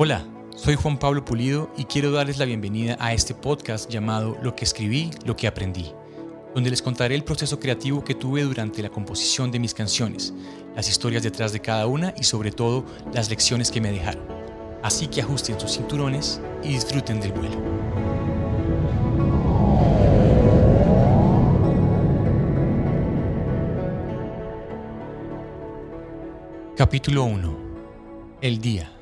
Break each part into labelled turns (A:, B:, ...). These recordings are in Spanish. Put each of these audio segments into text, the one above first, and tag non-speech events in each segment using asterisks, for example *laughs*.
A: Hola, soy Juan Pablo Pulido y quiero darles la bienvenida a este podcast llamado Lo que escribí, lo que aprendí, donde les contaré el proceso creativo que tuve durante la composición de mis canciones, las historias detrás de cada una y sobre todo las lecciones que me dejaron. Así que ajusten sus cinturones y disfruten del vuelo. Capítulo 1. El día.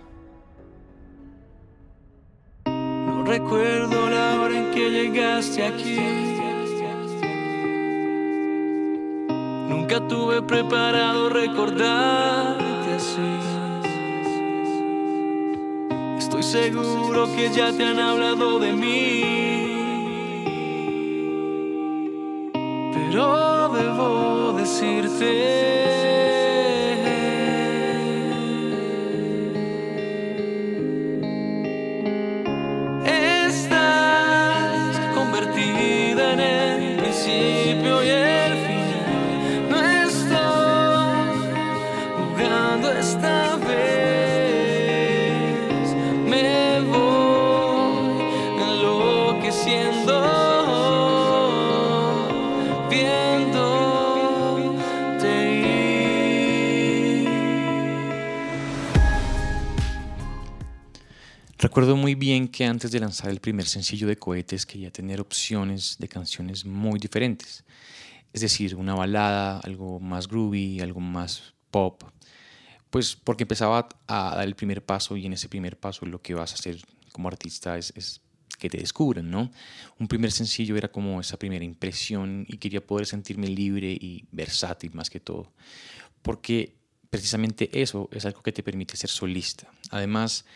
B: Recuerdo la hora en que llegaste aquí. Nunca tuve preparado recordarte así. Estoy seguro que ya te han hablado de mí. Pero debo decirte.
A: Recuerdo muy bien que antes de lanzar el primer sencillo de Cohetes quería tener opciones de canciones muy diferentes. Es decir, una balada, algo más groovy, algo más pop. Pues porque empezaba a dar el primer paso y en ese primer paso lo que vas a hacer como artista es, que te descubran, ¿no? Un primer sencillo era como esa primera impresión y quería poder sentirme libre y versátil más que todo. Porque precisamente eso es algo que te permite ser solista. Además,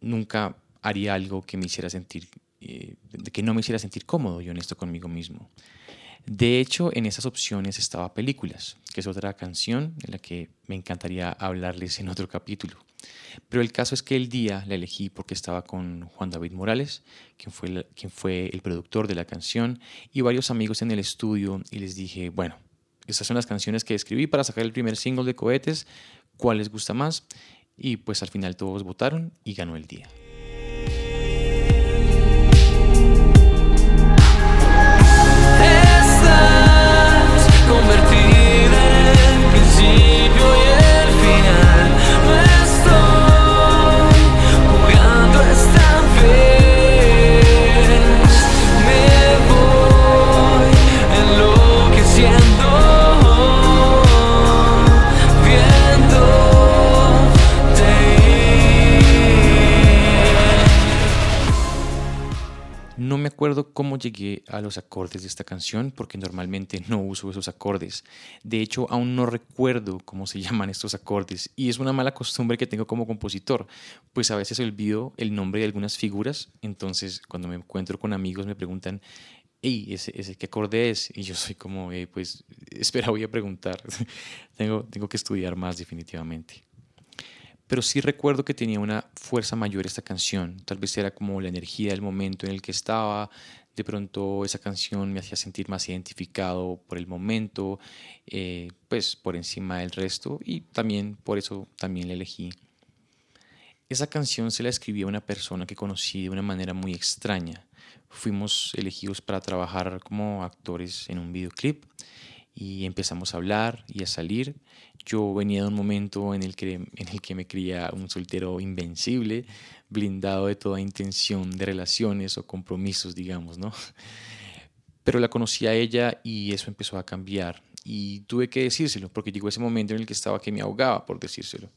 A: nunca haría algo que me hiciera sentir, eh, que no me hiciera sentir cómodo y honesto conmigo mismo. De hecho, en esas opciones estaba Películas, que es otra canción en la que me encantaría hablarles en otro capítulo. Pero el caso es que el día la elegí porque estaba con Juan David Morales, quien fue, quien fue el productor de la canción, y varios amigos en el estudio, y les dije, bueno, estas son las canciones que escribí para sacar el primer single de Cohetes, ¿cuál les gusta más? Y pues al final todos votaron y ganó el día. Recuerdo cómo llegué a los acordes de esta canción porque normalmente no uso esos acordes. De hecho, aún no recuerdo cómo se *laughs* llaman estos acordes y es una mala costumbre que tengo como compositor, pues a veces olvido el nombre de algunas figuras, entonces cuando me encuentro con amigos me preguntan, hey, ¿ese, ese qué acorde es? Y yo soy como, pues *laughs* espera, voy a preguntar, *laughs* tengo, tengo que estudiar más definitivamente pero sí recuerdo que tenía una fuerza mayor esta canción. Tal vez era como la energía del momento en el que estaba. De pronto esa canción me hacía sentir más identificado por el momento, eh, pues por encima del resto y también por eso también la elegí. Esa canción se la escribí a una persona que conocí de una manera muy extraña. Fuimos elegidos para trabajar como actores en un videoclip y empezamos a hablar y a salir. Yo venía de un momento en el que, en el que me creía un soltero invencible, blindado de toda intención de relaciones o compromisos, digamos, ¿no? Pero la conocí a ella y eso empezó a cambiar. Y tuve que decírselo, porque llegó ese momento en el que estaba que me ahogaba por decírselo.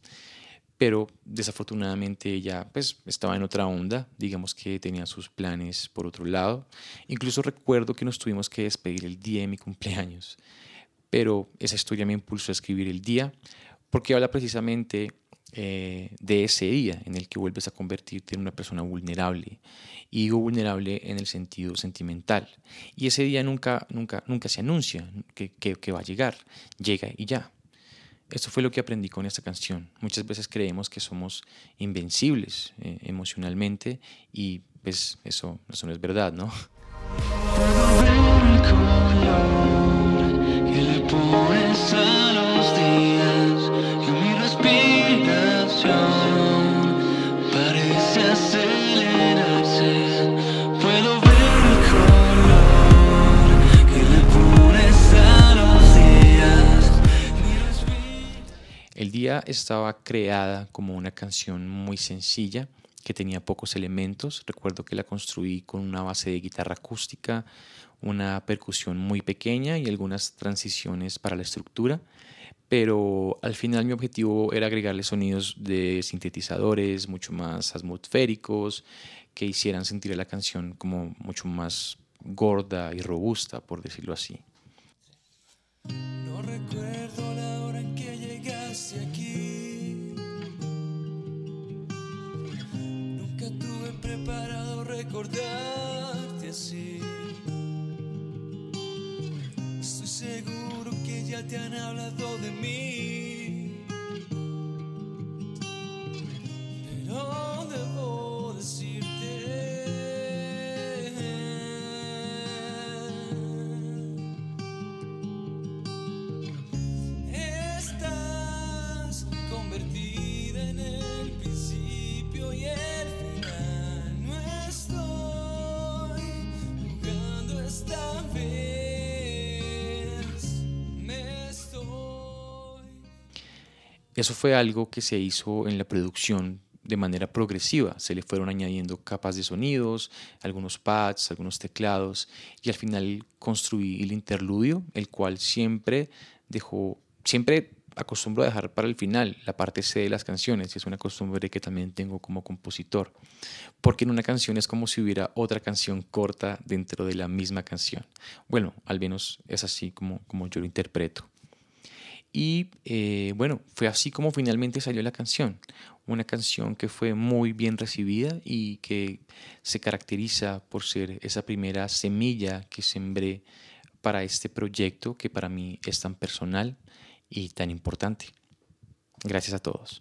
A: Pero desafortunadamente ella pues estaba en otra onda, digamos que tenía sus planes por otro lado. Incluso recuerdo que nos tuvimos que despedir el día de mi cumpleaños pero esa historia me impulsó a escribir el día porque habla precisamente eh, de ese día en el que vuelves a convertirte en una persona vulnerable. Y digo vulnerable en el sentido sentimental. Y ese día nunca, nunca, nunca se anuncia que, que, va a llegar. Llega y ya. Esto fue lo que aprendí con esta canción. Muchas veces creemos que somos invencibles eh, emocionalmente y pues eso, eso no es verdad, ¿no? Melodía estaba creada como una canción muy sencilla que tenía pocos elementos. Recuerdo que la construí con una base de guitarra acústica, una percusión muy pequeña y algunas transiciones para la estructura. Pero al final mi objetivo era agregarle sonidos de sintetizadores mucho más atmosféricos que hicieran sentir a la canción como mucho más gorda y robusta, por decirlo así.
B: No recuerdo ya te han hablado de mí.
A: Eso fue algo que se hizo en la producción de manera progresiva. Se le fueron añadiendo capas de sonidos, algunos pads, algunos teclados y al final construí el interludio, el cual siempre dejó, siempre acostumbro a dejar para el final la parte C de las canciones y es una costumbre que también tengo como compositor, porque en una canción es como si hubiera otra canción corta dentro de la misma canción. Bueno, al menos es así como, como yo lo interpreto. Y eh, bueno, fue así como finalmente salió la canción. Una canción que fue muy bien recibida y que se caracteriza por ser esa primera semilla que sembré para este proyecto que para mí es tan personal y tan importante. Gracias a todos.